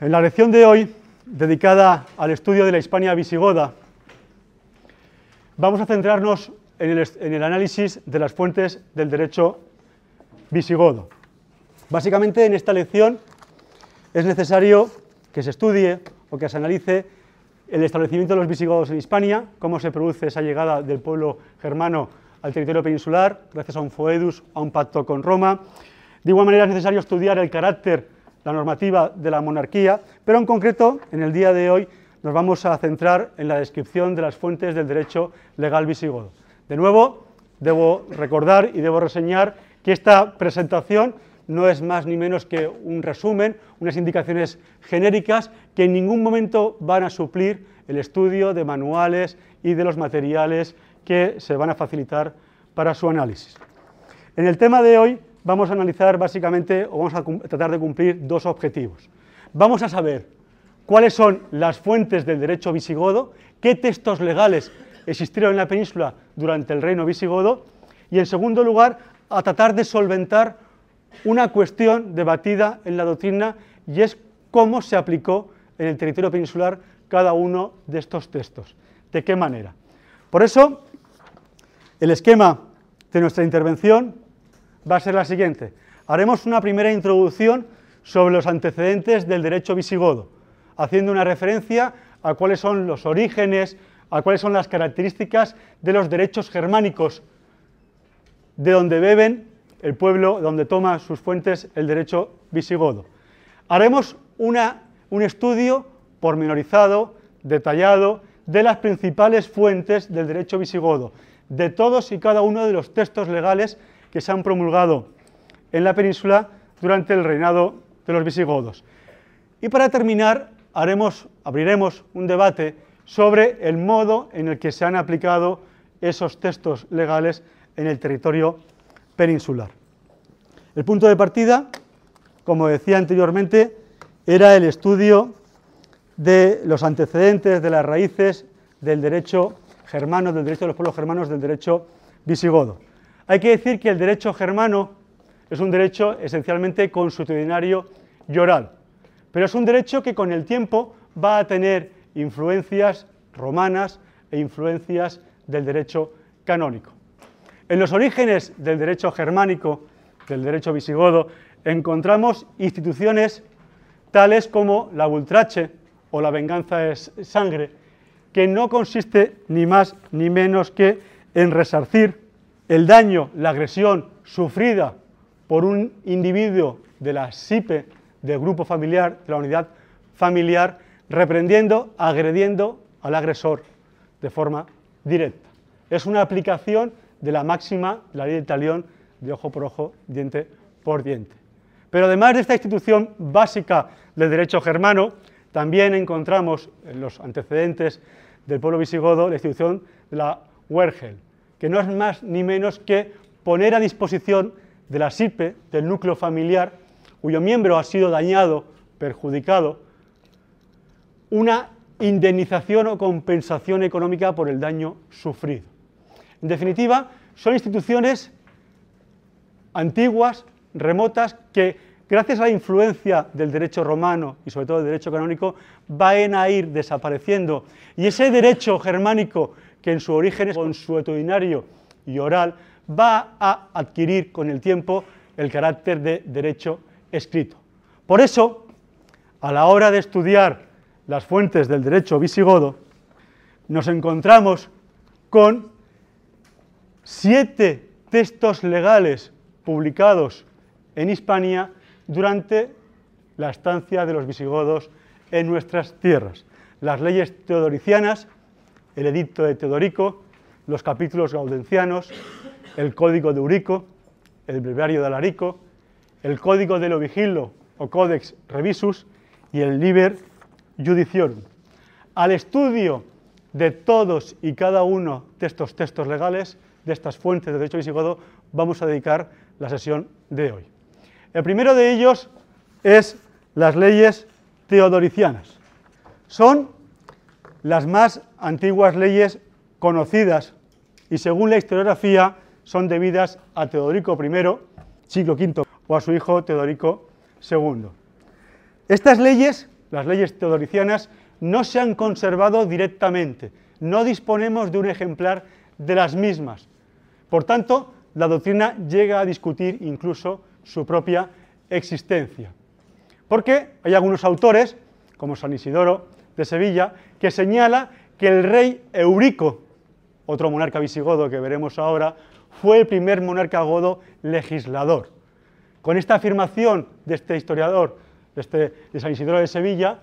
En la lección de hoy, dedicada al estudio de la Hispania visigoda, vamos a centrarnos en el, análisis de las fuentes del derecho visigodo. Básicamente, en esta lección es necesario que se estudie o que se analice el establecimiento de los visigodos en Hispania, cómo se produce esa llegada del pueblo germano al territorio peninsular, gracias a un foedus, a un pacto con Roma. De igual manera es necesario estudiar el carácter la normativa de la monarquía, pero en concreto, en el día de hoy, nos vamos a centrar en la descripción de las fuentes del derecho legal visigodo. De nuevo, debo recordar y debo reseñar que esta presentación no es más ni menos que un resumen, unas indicaciones genéricas que en ningún momento van a suplir el estudio de manuales y de los materiales que se van a facilitar para su análisis. En el tema de hoy vamos a analizar básicamente, o vamos a tratar de cumplir dos objetivos. Vamos a saber cuáles son las fuentes del derecho visigodo, qué textos legales existieron en la península durante el reino visigodo, y en segundo lugar, a tratar de solventar una cuestión debatida en la doctrina y es cómo se aplicó en el territorio peninsular cada uno de estos textos, de qué manera. Por eso, el esquema de nuestra intervención va a ser la siguiente. Haremos una primera introducción sobre los antecedentes del derecho visigodo, haciendo una referencia a cuáles son los orígenes, a cuáles son las características de los derechos germánicos, de donde beben el pueblo, donde toma sus fuentes el derecho visigodo. Haremos un estudio pormenorizado, detallado, de las principales fuentes del derecho visigodo, de todos y cada uno de los textos legales que se han promulgado en la península durante el reinado de los visigodos. Y para terminar, haremos, abriremos un debate sobre el modo en el que se han aplicado esos textos legales en el territorio peninsular. El punto de partida, como decía anteriormente, era el estudio de los antecedentes, de las raíces del derecho germano, del derecho de los pueblos germanos, del derecho visigodo. Hay que decir que el derecho germano es un derecho esencialmente consuetudinario y oral, pero es un derecho que con el tiempo va a tener influencias romanas e influencias del derecho canónico. En los orígenes del derecho germánico, del derecho visigodo, encontramos instituciones tales como la ultrache o la venganza es sangre, que no consiste ni más ni menos que en resarcir el daño, la agresión sufrida por un individuo de la SIPE, del grupo familiar, de la unidad familiar, reprendiendo, agrediendo al agresor de forma directa. Es una aplicación de la máxima, la ley del talión, de ojo por ojo, diente por diente. Pero además de esta institución básica del derecho germano, también encontramos en los antecedentes del pueblo visigodo la institución de la Wergel, que no es más ni menos que poner a disposición de la SIPE, del núcleo familiar, cuyo miembro ha sido dañado, perjudicado, una indemnización o compensación económica por el daño sufrido. En definitiva, son instituciones antiguas, remotas, que gracias a la influencia del derecho romano y sobre todo del derecho canónico, van a ir desapareciendo. Y ese derecho germánico que en su origen es consuetudinario y oral, va a adquirir con el tiempo el carácter de derecho escrito. Por eso, a la hora de estudiar las fuentes del derecho visigodo, nos encontramos con siete textos legales publicados en Hispania durante la estancia de los visigodos en nuestras tierras. Las leyes teodoricianas el edicto de Teodorico, los capítulos gaudencianos, el código de Eurico, el breviario de Alarico, el código de Lovigilo o Codex Revisus y el Liber Judiciorum. Al estudio de todos y cada uno de estos textos legales, de estas fuentes de derecho visigodo, vamos a dedicar la sesión de hoy. El primero de ellos es las leyes teodoricianas. Son las más antiguas leyes conocidas y según la historiografía son debidas a Teodorico I, siglo V, o a su hijo Teodorico II. Estas leyes, las leyes teodoricianas, no se han conservado directamente, no disponemos de un ejemplar de las mismas. Por tanto, la doctrina llega a discutir incluso su propia existencia. Porque hay algunos autores, como San Isidoro de Sevilla, que señala que el rey Eurico, otro monarca visigodo que veremos ahora, fue el primer monarca godo legislador. Con esta afirmación de este historiador, de, este, San Isidoro de Sevilla,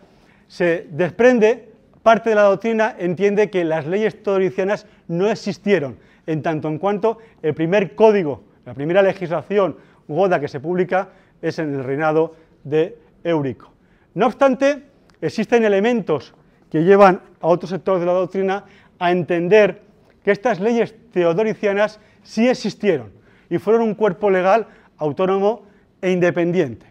se desprende parte de la doctrina entiende que las leyes teodoricianas no existieron, en tanto en cuanto el primer código, la primera legislación goda que se publica es en el reinado de Eurico. No obstante, existen elementos que llevan a otros sectores de la doctrina a entender que estas leyes teodoricianas sí existieron y fueron un cuerpo legal autónomo e independiente.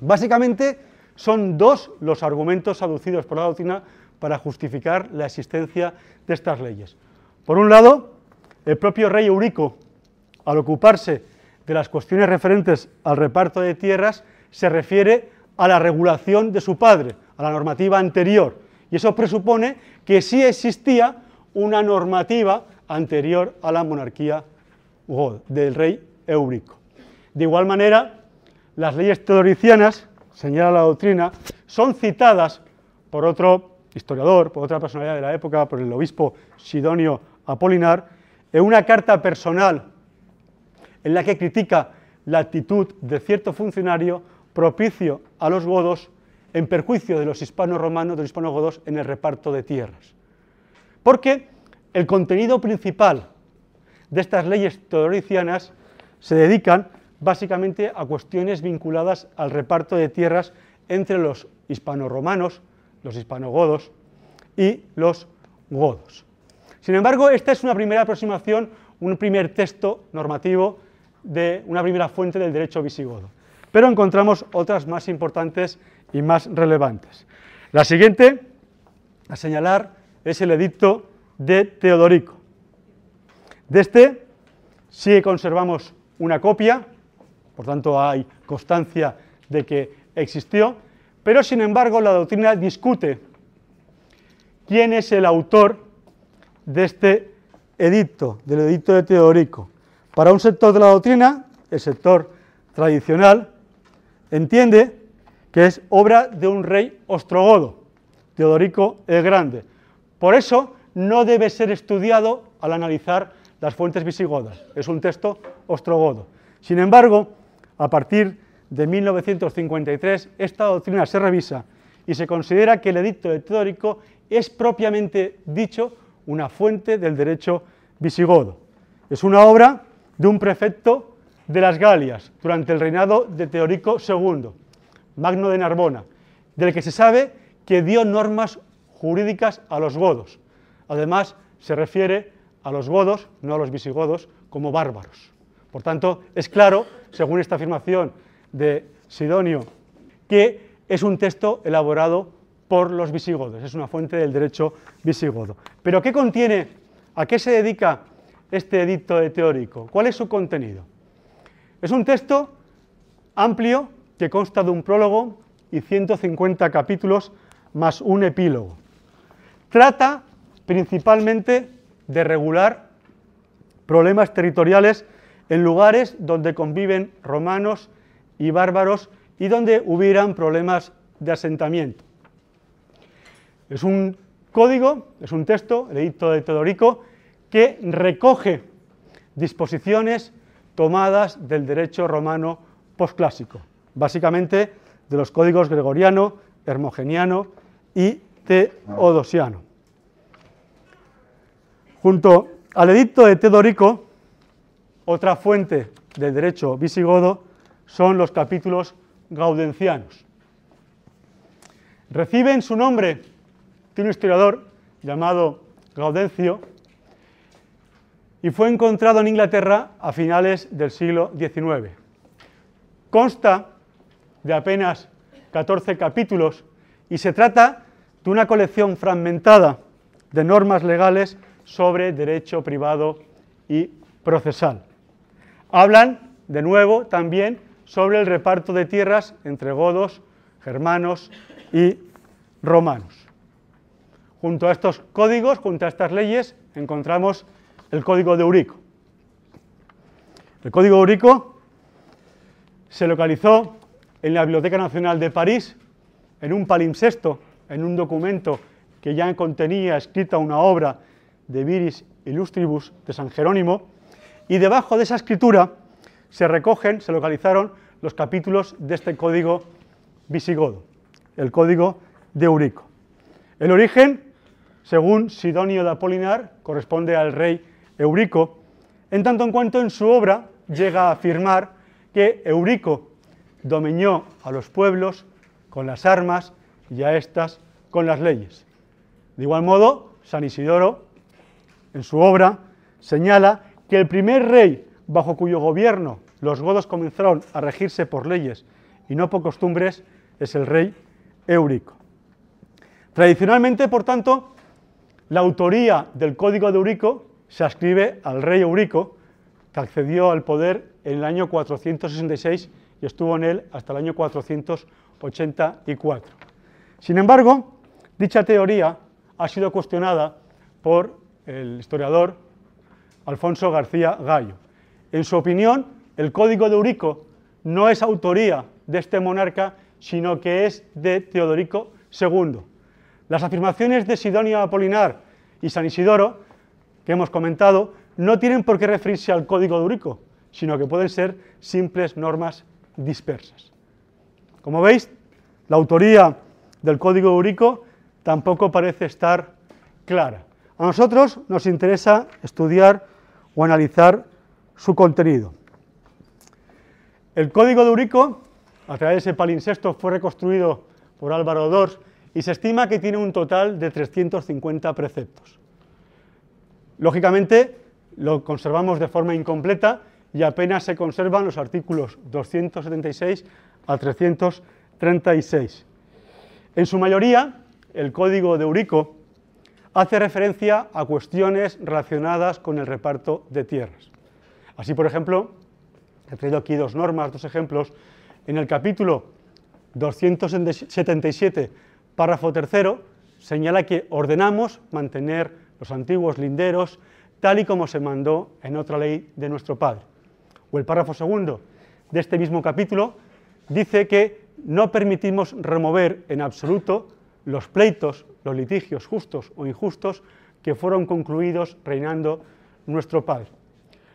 Básicamente son dos los argumentos aducidos por la doctrina para justificar la existencia de estas leyes. Por un lado, el propio rey Eurico, al ocuparse de las cuestiones referentes al reparto de tierras, se refiere a la regulación de su padre, a la normativa anterior. Y eso presupone que sí existía una normativa anterior a la monarquía del rey Eurico. De igual manera, las leyes teodoricianas, señala la doctrina, son citadas por otro historiador, por otra personalidad de la época, por el obispo Sidonio Apolinar, en una carta personal en la que critica la actitud de cierto funcionario propicio a los godos en perjuicio de los hispanos romanos, de los hispanos godos en el reparto de tierras. Porque el contenido principal de estas leyes teodoricianas se dedican básicamente a cuestiones vinculadas al reparto de tierras entre los hispano-romanos, los hispanogodos y los godos. Sin embargo, esta es una primera aproximación, un primer texto normativo de una primera fuente del derecho visigodo. Pero encontramos otras más importantes y más relevantes. La siguiente a señalar es el edicto de Teodorico. De este sí conservamos una copia, por tanto hay constancia de que existió, pero sin embargo la doctrina discute quién es el autor de este edicto, del edicto de Teodorico. Para un sector de la doctrina, el sector tradicional, entiende que es obra de un rey ostrogodo, Teodorico el Grande. Por eso no debe ser estudiado al analizar las fuentes visigodas, es un texto ostrogodo. Sin embargo, a partir de 1953, esta doctrina se revisa y se considera que el edicto de Teodorico es propiamente dicho una fuente del derecho visigodo. Es una obra de un prefecto de las Galias durante el reinado de Teodorico II, Magno de Narbona, del que se sabe que dio normas jurídicas a los godos. Además, se refiere a los godos, no a los visigodos, como bárbaros. Por tanto, es claro, según esta afirmación de Sidonio, que es un texto elaborado por los visigodos, es una fuente del derecho visigodo. Pero ¿qué contiene, a qué se dedica este edicto de teórico? ¿Cuál es su contenido? Es un texto amplio que consta de un prólogo y 150 capítulos más un epílogo. Trata principalmente de regular problemas territoriales en lugares donde conviven romanos y bárbaros y donde hubieran problemas de asentamiento. Es un código, es un texto, el edicto de Teodorico, que recoge disposiciones tomadas del derecho romano posclásico, básicamente de los códigos gregoriano, hermogeniano y teodosiano. Junto al edicto de Teodorico, otra fuente del derecho visigodo son los capítulos gaudencianos. Reciben su nombre de un historiador llamado Gaudencio y fue encontrado en Inglaterra a finales del siglo XIX. Consta de apenas 14 capítulos y se trata de una colección fragmentada de normas legales sobre derecho privado y procesal. Hablan, de nuevo, también sobre el reparto de tierras entre godos, germanos y romanos. Junto a estos códigos, junto a estas leyes, encontramos el código de Eurico. El código de Eurico se localizó en la Biblioteca Nacional de París, en un palimpsesto, en un documento que ya contenía escrita una obra de Viris Illustribus de San Jerónimo, y debajo de esa escritura se recogen, se localizaron los capítulos de este código visigodo, el código de Eurico. El origen, según Sidonio de Apolinar, corresponde al rey Eurico, en tanto en cuanto en su obra llega a afirmar que Eurico dominó a los pueblos con las armas y a estas con las leyes. De igual modo, San Isidoro, en su obra, señala que el primer rey bajo cuyo gobierno los godos comenzaron a regirse por leyes y no por costumbres es el rey Eurico. Tradicionalmente, por tanto, la autoría del Código de Eurico se ascribe al rey Eurico, que accedió al poder en el año 466 y estuvo en él hasta el año 484. Sin embargo, dicha teoría ha sido cuestionada por el historiador Alfonso García Gallo. En su opinión, el Código de Eurico no es autoría de este monarca, sino que es de Teodorico II. Las afirmaciones de Sidonio Apolinar y San Isidoro, que hemos comentado, no tienen por qué referirse al Código de Eurico, sino que pueden ser simples normas dispersas. Como veis, la autoría del Código de Eurico tampoco parece estar clara. A nosotros nos interesa estudiar o analizar su contenido. El código de Eurico, a través de ese palincesto, fue reconstruido por Álvaro Dors y se estima que tiene un total de 350 preceptos. Lógicamente, lo conservamos de forma incompleta y apenas se conservan los artículos 276 a 336. En su mayoría, el código de Eurico hace referencia a cuestiones relacionadas con el reparto de tierras. Así, por ejemplo, He traído aquí dos normas, dos ejemplos. En el capítulo 277, párrafo tercero, señala que ordenamos mantener los antiguos linderos tal y como se mandó en otra ley de nuestro Padre. O el párrafo segundo de este mismo capítulo dice que no permitimos remover en absoluto los pleitos, los litigios justos o injustos que fueron concluidos reinando nuestro Padre.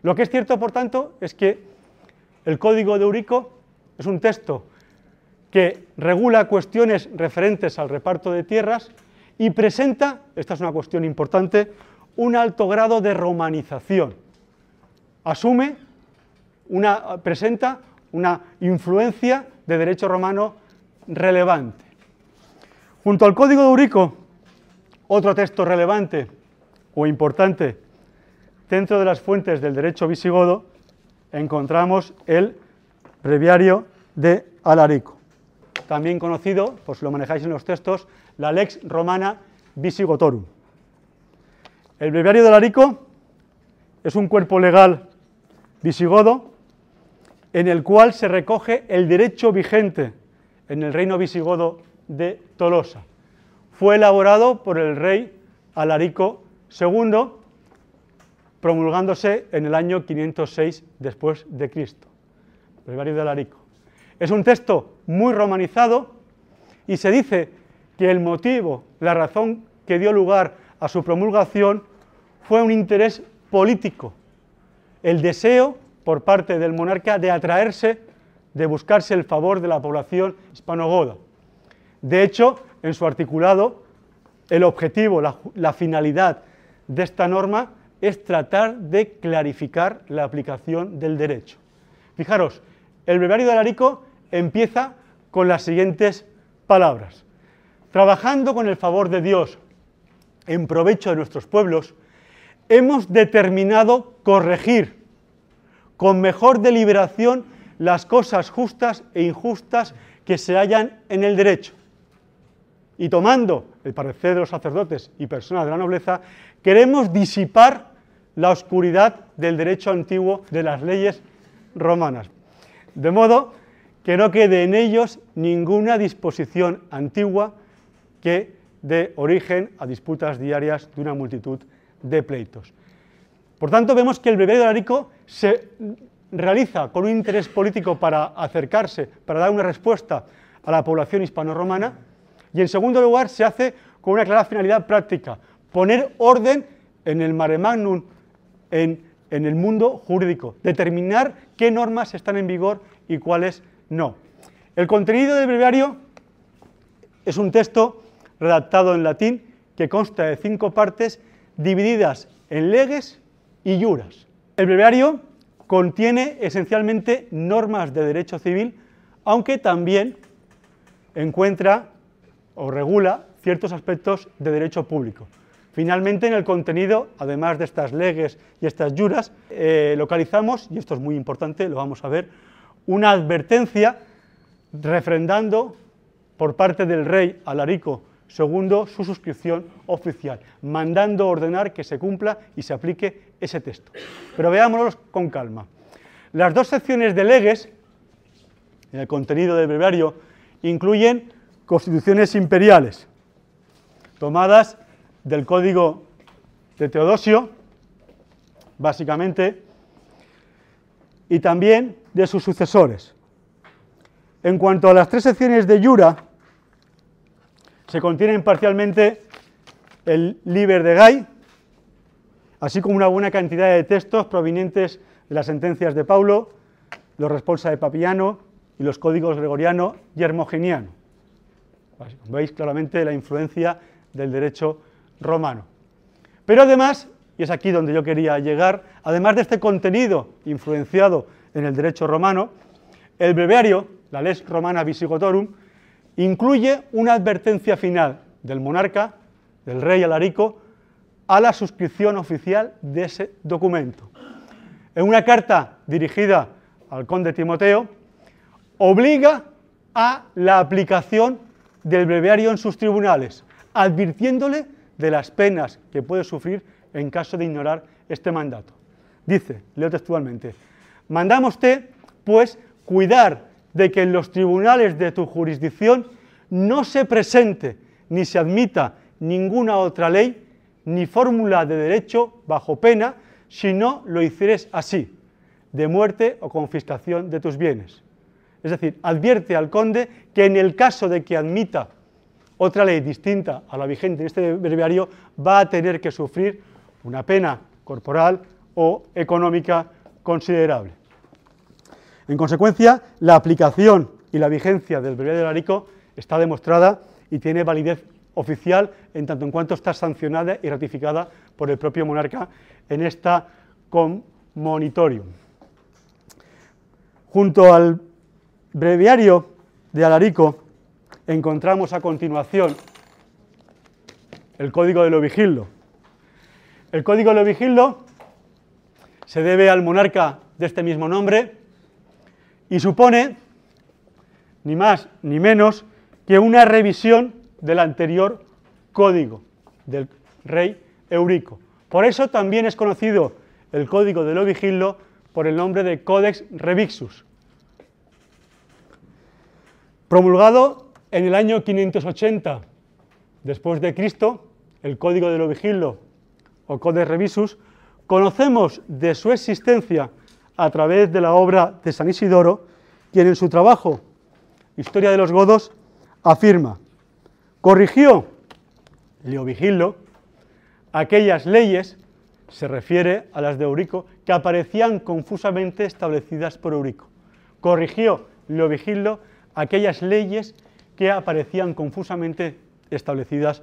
Lo que es cierto, por tanto, es que el código de Eurico es un texto que regula cuestiones referentes al reparto de tierras y presenta, esta es una cuestión importante, un alto grado de romanización. Asume, presenta una influencia de derecho romano relevante. Junto al Código de Eurico, otro texto relevante o importante dentro de las fuentes del derecho visigodo encontramos el breviario de Alarico, también conocido, pues lo manejáis en los textos, la lex romana visigotorum. El breviario de Alarico es un cuerpo legal visigodo en el cual se recoge el derecho vigente en el reino visigodo de Tolosa. Fue elaborado por el rey Alarico II promulgándose en el año 506 después de Cristo, Breviario de Alarico. Es un texto muy romanizado y se dice que el motivo, la razón que dio lugar a su promulgación fue un interés político, el deseo por parte del monarca de atraerse, de buscarse el favor de la población hispanogoda. De hecho, en su articulado, el objetivo, la, finalidad de esta norma es tratar de clarificar la aplicación del derecho. Fijaros, el breviario de Alarico empieza con las siguientes palabras. Trabajando con el favor de Dios en provecho de nuestros pueblos, hemos determinado corregir con mejor deliberación las cosas justas e injustas que se hallan en el derecho. Y tomando el parecer de los sacerdotes y personas de la nobleza, queremos disipar la oscuridad del derecho antiguo de las leyes romanas. De modo que no quede en ellos ninguna disposición antigua que dé origen a disputas diarias de una multitud de pleitos. Por tanto, vemos que el breviario de Arico se realiza con un interés político para acercarse, para dar una respuesta a la población hispano-romana, y en segundo lugar se hace con una clara finalidad práctica, poner orden en el mare magnum, en, en el mundo jurídico, determinar qué normas están en vigor y cuáles no. El contenido del breviario es un texto redactado en latín que consta de cinco partes divididas en leges y juras. El breviario contiene esencialmente normas de derecho civil, aunque también encuentra o regula ciertos aspectos de derecho público. Finalmente, en el contenido, además de estas leges y estas juras, eh, localizamos, y esto es muy importante, lo vamos a ver, una advertencia refrendando por parte del rey Alarico II su suscripción oficial, mandando ordenar que se cumpla y se aplique ese texto. Pero veámoslo con calma. Las dos secciones de leges, en el contenido del breviario, incluyen constituciones imperiales, tomadas del código de Teodosio, básicamente, y también de sus sucesores. En cuanto a las tres secciones de Yura, se contienen parcialmente el Liber de Gai, así como una buena cantidad de textos provenientes de las sentencias de Paulo, los responsa de Papiano y los códigos gregoriano y hermogeniano. Veis claramente la influencia del derecho romano. Pero además, y es aquí donde yo quería llegar, además de este contenido influenciado en el derecho romano, el breviario, la Lex Romana Visigotorum, incluye una advertencia final del monarca, del rey Alarico, a la suscripción oficial de ese documento. En una carta dirigida al conde Timoteo, obliga a la aplicación del breviario en sus tribunales, advirtiéndole de las penas que puede sufrir en caso de ignorar este mandato. Dice, leo textualmente, mandamos usted, pues, cuidar de que en los tribunales de tu jurisdicción no se presente ni se admita ninguna otra ley ni fórmula de derecho bajo pena si no lo hicieres así, de muerte o confiscación de tus bienes. Es decir, advierte al conde que en el caso de que admita otra ley distinta a la vigente en este breviario, va a tener que sufrir una pena corporal o económica considerable. En consecuencia, la aplicación y la vigencia del breviario de Larico está demostrada y tiene validez oficial en tanto en cuanto está sancionada y ratificada por el propio monarca en esta Monitorium. Junto al breviario de Alarico encontramos a continuación el código de lo vigildo. El código de lo vigildo se debe al monarca de este mismo nombre y supone ni más ni menos que una revisión del anterior código del rey Eurico. Por eso también es conocido el código de lo vigildo por el nombre de Codex Revixus. Promulgado en el año 580 después de Cristo, el Código de lo Vigilo o Codex Revisus, conocemos de su existencia a través de la obra de San Isidoro, quien en su trabajo Historia de los Godos afirma, corrigió Leovigilo aquellas leyes, se refiere a las de Eurico, que aparecían confusamente establecidas por Eurico. Corrigió Leovigilo aquellas leyes que aparecían confusamente establecidas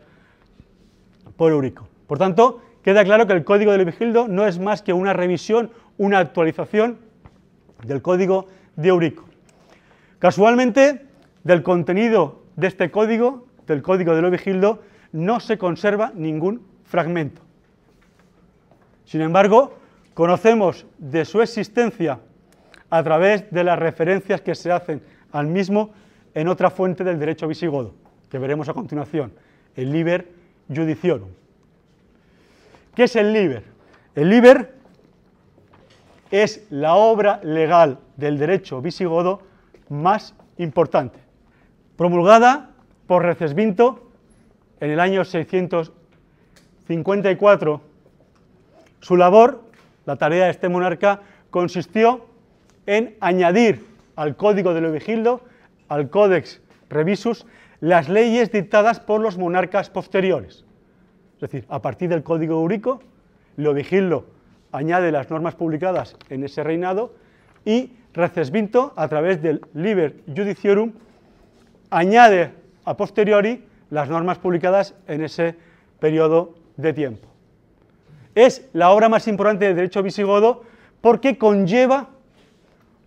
por Eurico. Por tanto, queda claro que el código de Leovigildo no es más que una revisión, una actualización del código de Eurico. Casualmente, del contenido de este código, del código de Leovigildo, no se conserva ningún fragmento. Sin embargo, conocemos de su existencia a través de las referencias que se hacen al mismo en otra fuente del derecho visigodo, que veremos a continuación, el Liber Judiciorum. ¿Qué es el Liber? El Liber es la obra legal del derecho visigodo más importante, promulgada por Recesvinto en el año 654. Su labor, la tarea de este monarca, consistió en añadir al Código de Leovigildo, al Codex Revisus, las leyes dictadas por los monarcas posteriores. Es decir, a partir del Código Eurico, Leovigildo añade las normas publicadas en ese reinado y Recesvinto, a través del Liber Judiciorum, añade a posteriori las normas publicadas en ese periodo de tiempo. Es la obra más importante del derecho visigodo porque conlleva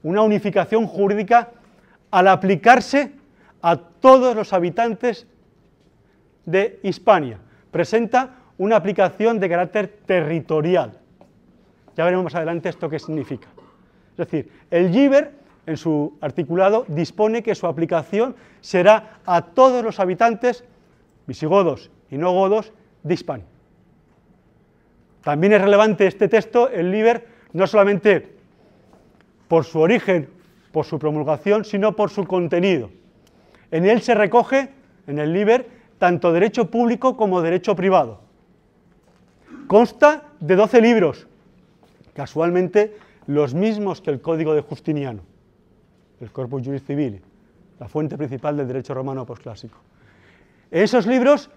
una unificación jurídica al aplicarse a todos los habitantes de Hispania. Presenta una aplicación de carácter territorial. Ya veremos más adelante esto qué significa. Es decir, el GIBER, en su articulado, dispone que su aplicación será a todos los habitantes visigodos y no godos de Hispania. También es relevante este texto, el LIBER, no solamente por su origen, por su promulgación, sino por su contenido. En él se recoge, en el LIBER, tanto derecho público como derecho privado. Consta de 12 libros, casualmente los mismos que el Código de Justiniano, el Corpus Juris Civili, la fuente principal del derecho romano posclásico. En esos libros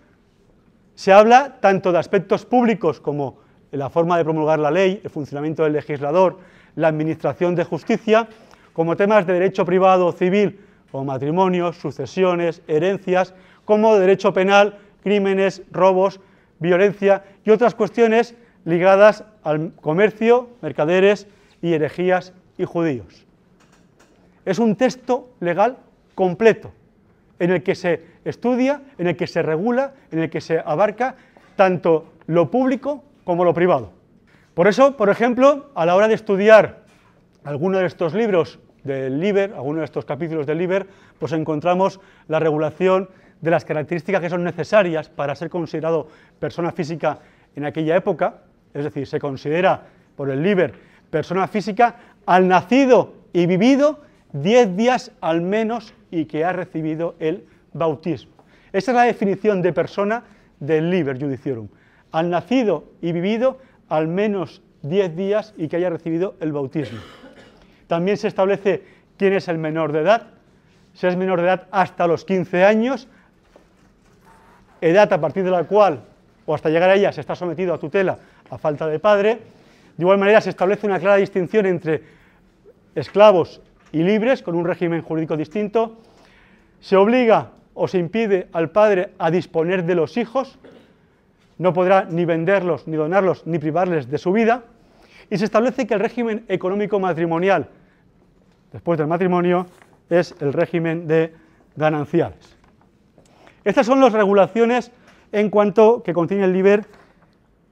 se habla tanto de aspectos públicos como la forma de promulgar la ley, el funcionamiento del legislador, la administración de justicia, como temas de derecho privado civil, como matrimonios, sucesiones, herencias, como derecho penal, crímenes, robos, violencia y otras cuestiones ligadas al comercio, mercaderes y herejías y judíos. Es un texto legal completo en el que se estudia, en el que se regula, en el que se abarca tanto lo público como lo privado. Por eso, por ejemplo, a la hora de estudiar alguno de estos libros del LIBER, algunos de estos capítulos del LIBER, pues encontramos la regulación de las características que son necesarias para ser considerado persona física en aquella época, es decir, se considera por el LIBER persona física al nacido y vivido 10 días al menos y que ha recibido el bautismo. Esa es la definición de persona del Liber Judiciorum. Al nacido y vivido al menos 10 días y que haya recibido el bautismo. También se establece quién es el menor de edad. Si es menor de edad hasta los 15 años, edad a partir de la cual, o hasta llegar a ella, se está sometido a tutela a falta de padre. De igual manera, se establece una clara distinción entre esclavos y libres, con un régimen jurídico distinto. Se obliga o se impide al padre a disponer de los hijos, no podrá ni venderlos, ni donarlos, ni privarles de su vida, y se establece que el régimen económico matrimonial, después del matrimonio, es el régimen de gananciales. Estas son las regulaciones en cuanto que contiene el LIBER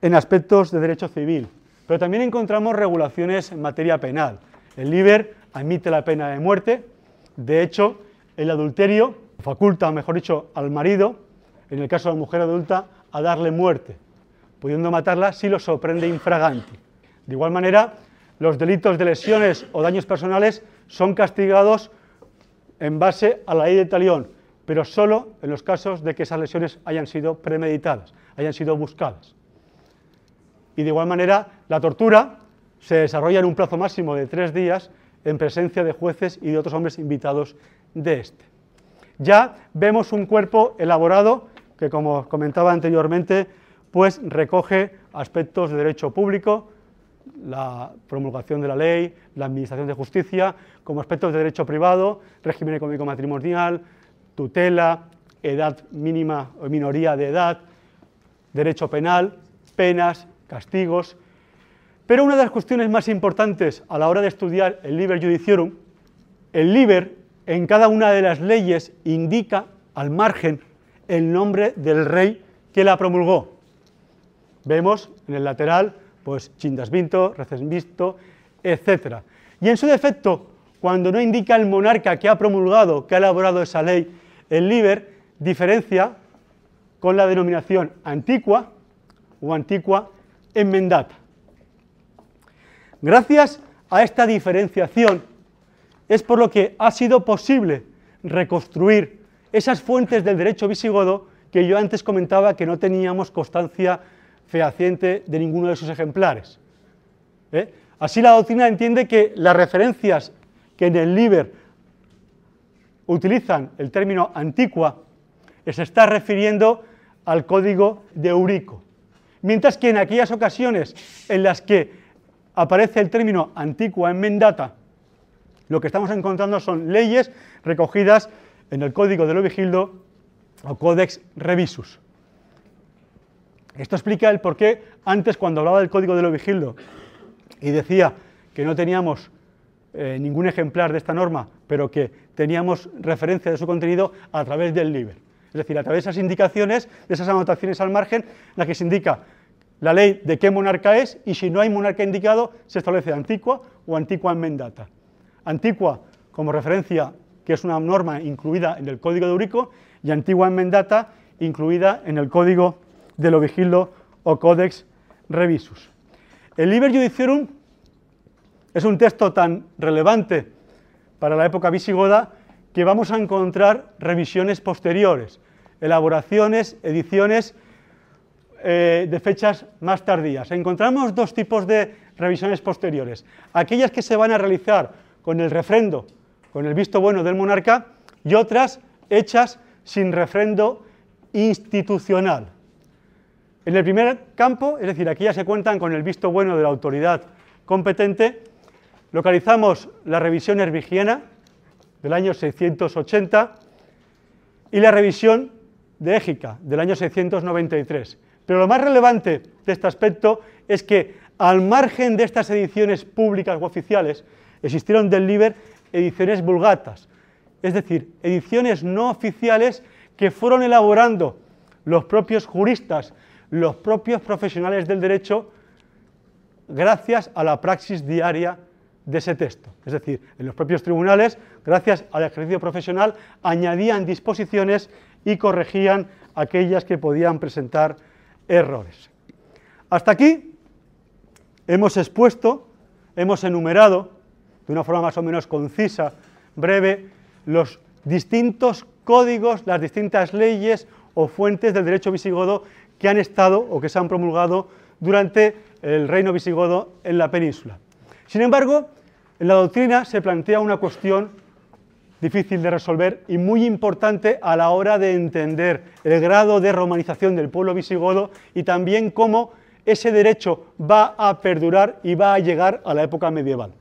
en aspectos de derecho civil, pero también encontramos regulaciones en materia penal. El LIBER admite la pena de muerte, de hecho, el adulterio faculta, mejor dicho, al marido, en el caso de la mujer adulta, a darle muerte, pudiendo matarla si lo sorprende infraganti. De igual manera, los delitos de lesiones o daños personales son castigados en base a la ley de talión, pero solo en los casos de que esas lesiones hayan sido premeditadas, hayan sido buscadas. Y de igual manera, la tortura se desarrolla en un plazo máximo de tres días en presencia de jueces y de otros hombres invitados de este. Ya vemos un cuerpo elaborado que, como comentaba anteriormente, pues recoge aspectos de derecho público, la promulgación de la ley, la administración de justicia, como aspectos de derecho privado, régimen económico matrimonial, tutela, edad mínima o minoría de edad, derecho penal, penas, castigos, pero una de las cuestiones más importantes a la hora de estudiar el Liber Judiciorum, el Liber en cada una de las leyes indica al margen el nombre del rey que la promulgó. Vemos en el lateral, pues Chindasvinto, Recesvinto, etc. Y en su defecto, cuando no indica el monarca que ha promulgado, que ha elaborado esa ley, el Liber diferencia con la denominación antigua o antigua enmendata. Gracias a esta diferenciación es por lo que ha sido posible reconstruir esas fuentes del derecho visigodo que yo antes comentaba que no teníamos constancia fehaciente de ninguno de sus ejemplares. ¿eh? Así la doctrina entiende que las referencias que en el Liber utilizan el término antigua se está refiriendo al código de Eurico, mientras que en aquellas ocasiones en las que aparece el término antigua enmendata, lo que estamos encontrando son leyes recogidas en el código de Lovigildo o Codex Revisus. Esto explica el por qué antes cuando hablaba del código de Lovigildo y decía que no teníamos eh, ningún ejemplar de esta norma, pero que teníamos referencia de su contenido a través del Liber. Es decir, a través de esas indicaciones, de esas anotaciones al margen, en la que se indica la ley de qué monarca es y si no hay monarca indicado, se establece antigua o antigua enmendata. Antigua como referencia, que es una norma incluida en el Código de Eurico, y antigua enmendata incluida en el Código de lo Vigilo o Codex Revisus. El Liber Judiciorum es un texto tan relevante para la época visigoda que vamos a encontrar revisiones posteriores, elaboraciones, ediciones eh, de fechas más tardías. Encontramos dos tipos de revisiones posteriores. Aquellas que se van a realizar con el refrendo, con el visto bueno del monarca, y otras hechas sin refrendo institucional. En el primer campo, es decir, aquí ya se cuentan con el visto bueno de la autoridad competente, localizamos la revisión herbigiana del año 680 y la revisión de Égica del año 693. Pero lo más relevante de este aspecto es que al margen de estas ediciones públicas o oficiales, existieron del Liber ediciones vulgatas, es decir, ediciones no oficiales que fueron elaborando los propios juristas, los propios profesionales del derecho, gracias a la praxis diaria de ese texto. Es decir, en los propios tribunales, gracias al ejercicio profesional, añadían disposiciones y corregían aquellas que podían presentar errores. Hasta aquí hemos expuesto, hemos enumerado de una forma más o menos concisa, breve, los distintos códigos, las distintas leyes o fuentes del derecho visigodo que han estado o que se han promulgado durante el reino visigodo en la península. Sin embargo, en la doctrina se plantea una cuestión difícil de resolver y muy importante a la hora de entender el grado de romanización del pueblo visigodo y también cómo ese derecho va a perdurar y va a llegar a la época medieval,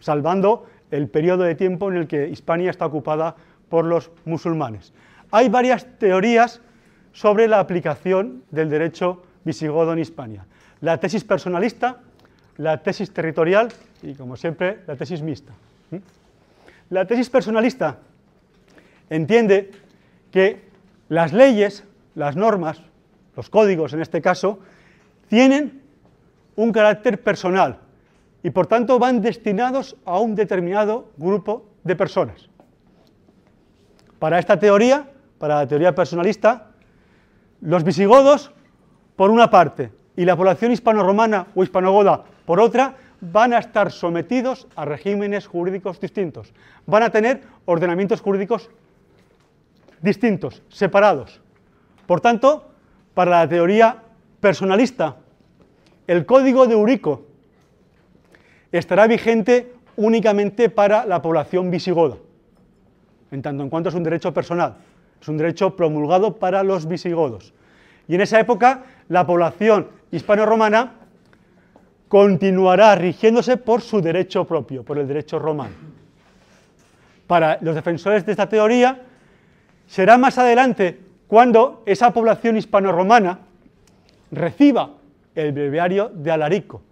salvando el periodo de tiempo en el que Hispania está ocupada por los musulmanes. Hay varias teorías sobre la aplicación del derecho visigodo en Hispania. La tesis personalista, la tesis territorial y, como siempre, la tesis mixta. La tesis personalista entiende que las leyes, las normas, los códigos en este caso, tienen un carácter personal y por tanto van destinados a un determinado grupo de personas. Para esta teoría, para la teoría personalista, los visigodos, por una parte, y la población hispano-romana o hispanogoda, por otra, van a estar sometidos a regímenes jurídicos distintos. Van a tener ordenamientos jurídicos distintos, separados. Por tanto, para la teoría personalista, el código de Eurico estará vigente únicamente para la población visigoda, en tanto en cuanto es un derecho personal, es un derecho promulgado para los visigodos. Y en esa época, la población hispano-romana continuará rigiéndose por su derecho propio, por el derecho romano. Para los defensores de esta teoría, será más adelante cuando esa población hispano-romana reciba el breviario de Alarico.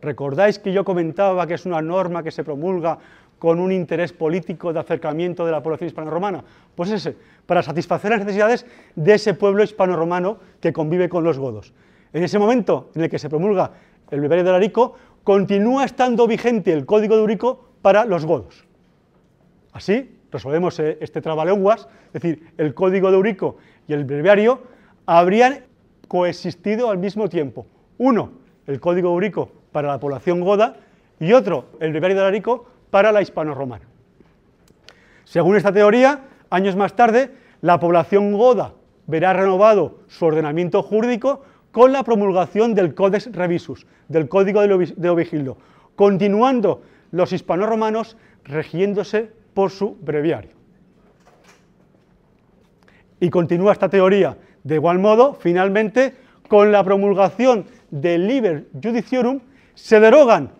¿Recordáis que yo comentaba que es una norma que se promulga con un interés político de acercamiento de la población hispano-romana? Pues ese, para satisfacer las necesidades de ese pueblo hispano-romano que convive con los godos. En ese momento en el que se promulga el breviario de Larico, continúa estando vigente el código de Urico para los godos. Así resolvemos eh, este trabalenguas, es decir, el código de Urico y el breviario habrían coexistido al mismo tiempo. Uno, el código de Urico para la población goda y otro, el breviario de Alarico, para la hispano-romana. Según esta teoría, años más tarde, la población goda verá renovado su ordenamiento jurídico con la promulgación del Codex Revisus, del Código de Ovigildo, continuando los hispano-romanos regiéndose por su breviario. Y continúa esta teoría de igual modo, finalmente, con la promulgación del Liber Judiciorum, se derogan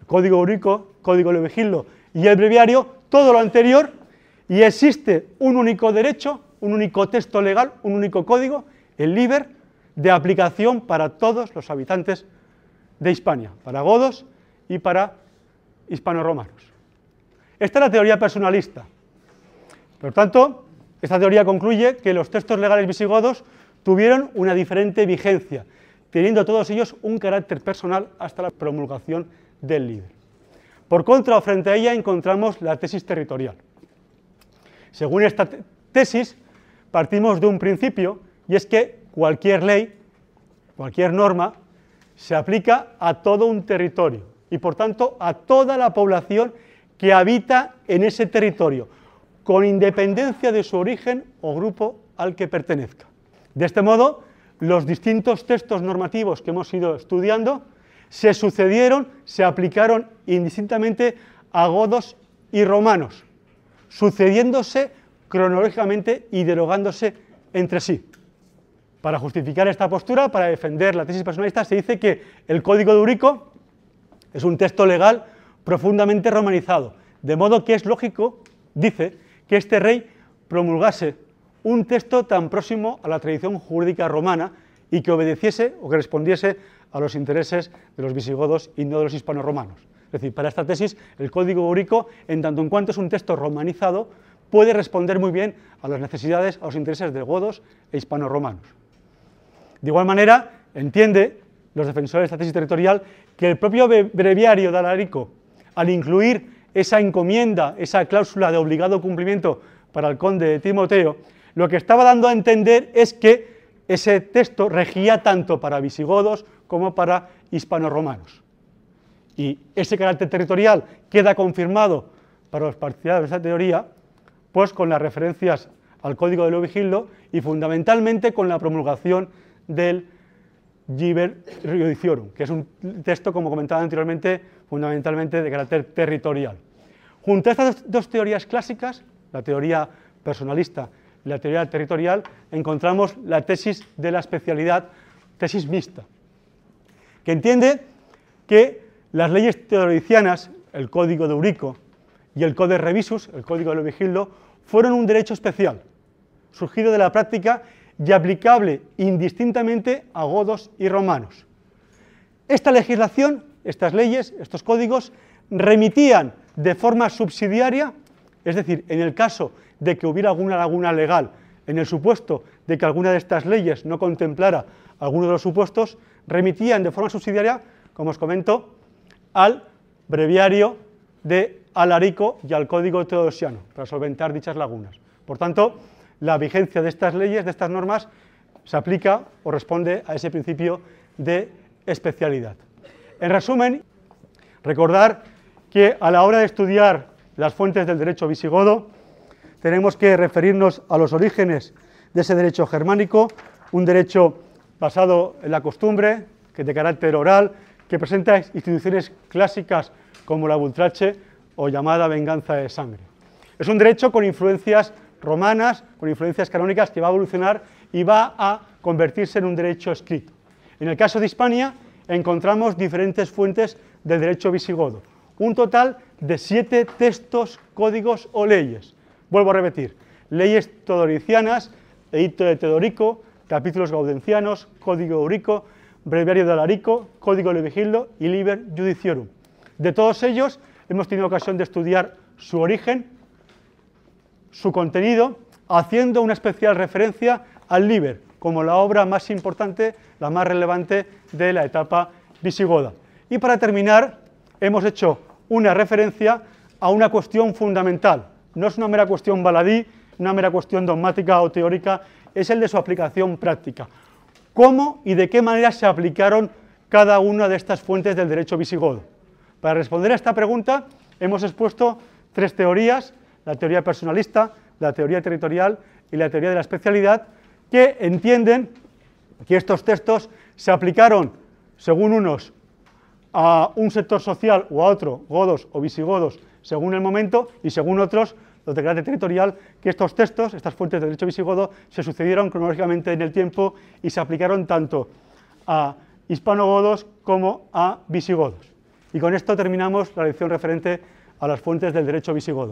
el Código Único, Código Levigildo y el breviario, todo lo anterior, y existe un único derecho, un único texto legal, un único código, el Liber, de aplicación para todos los habitantes de Hispania, para godos y para hispano-romanos. Esta es la teoría personalista. Por tanto, esta teoría concluye que los textos legales visigodos tuvieron una diferente vigencia, teniendo todos ellos un carácter personal hasta la promulgación del líder. Por contra, frente a ella encontramos la tesis territorial. Según esta tesis, partimos de un principio, y es que cualquier ley, cualquier norma, se aplica a todo un territorio y, por tanto, a toda la población que habita en ese territorio, con independencia de su origen o grupo al que pertenezca. De este modo, los distintos textos normativos que hemos ido estudiando se sucedieron, se aplicaron indistintamente a godos y romanos, sucediéndose cronológicamente y derogándose entre sí. Para justificar esta postura, para defender la tesis personalista, se dice que el Código de Urico es un texto legal profundamente romanizado, de modo que es lógico, dice, que este rey promulgase un texto tan próximo a la tradición jurídica romana y que obedeciese o que respondiese a los intereses de los visigodos y no de los hispano-romanos. Es decir, para esta tesis, el Código Úrico, en tanto en cuanto es un texto romanizado, puede responder muy bien a las necesidades, a los intereses de godos e hispano-romanos. De igual manera, entiende los defensores de esta tesis territorial que el propio breviario de Alarico, al incluir esa encomienda, esa cláusula de obligado cumplimiento para el conde de Timoteo, lo que estaba dando a entender es que ese texto regía tanto para visigodos como para hispano-romanos. Y ese carácter territorial queda confirmado para los partidarios de esta teoría, pues con las referencias al Código de Leovigildo y fundamentalmente con la promulgación del Giber Judiciorum, que es un texto, como comentaba anteriormente, fundamentalmente de carácter territorial. Junto a estas dos teorías clásicas, la teoría personalista la teoría territorial, encontramos la tesis de la especialidad, tesis mixta, que entiende que las leyes teodoricianas, el Código de Eurico y el Codex Revisus, el Código de Leovigildo, fueron un derecho especial, surgido de la práctica y aplicable indistintamente a godos y romanos. Esta legislación, estas leyes, estos códigos, remitían de forma subsidiaria, es decir, en el caso de que hubiera alguna laguna legal, en el supuesto de que alguna de estas leyes no contemplara alguno de los supuestos, remitían de forma subsidiaria, como os comento, al breviario de Alarico y al Código Teodosiano, para solventar dichas lagunas. Por tanto, la vigencia de estas leyes, de estas normas, se aplica o responde a ese principio de especialidad. En resumen, recordar que a la hora de estudiar las fuentes del derecho visigodo, tenemos que referirnos a los orígenes de ese derecho germánico, un derecho basado en la costumbre, que de carácter oral, que presenta instituciones clásicas como la bultrache o llamada venganza de sangre. Es un derecho con influencias romanas, con influencias canónicas, que va a evolucionar y va a convertirse en un derecho escrito. En el caso de Hispania encontramos diferentes fuentes del derecho visigodo, un total de siete textos, códigos o leyes, Vuelvo a repetir, leyes todoricianas, edicto de Teodorico, capítulos gaudencianos, código eurico, breviario de Alarico, código Levigildo y Liber Judiciorum. De todos ellos hemos tenido ocasión de estudiar su origen, su contenido, haciendo una especial referencia al Liber, como la obra más importante, la más relevante de la etapa visigoda. Y para terminar, hemos hecho una referencia a una cuestión fundamental, no es una mera cuestión baladí, una mera cuestión dogmática o teórica, es el de su aplicación práctica. ¿Cómo y de qué manera se aplicaron cada una de estas fuentes del derecho visigodo. Para responder a esta pregunta hemos expuesto tres teorías, la teoría personalista, la teoría territorial y la teoría de la especialidad, que entienden que estos textos se aplicaron, según unos, a un sector social o a otro, godos o visigodos, según el momento, y según otros, los de carácter territorial, que estos textos, estas fuentes de derecho visigodo, se sucedieron cronológicamente en el tiempo y se aplicaron tanto a hispanogodos como a visigodos. Y con esto terminamos la lección referente a las fuentes del derecho visigodo.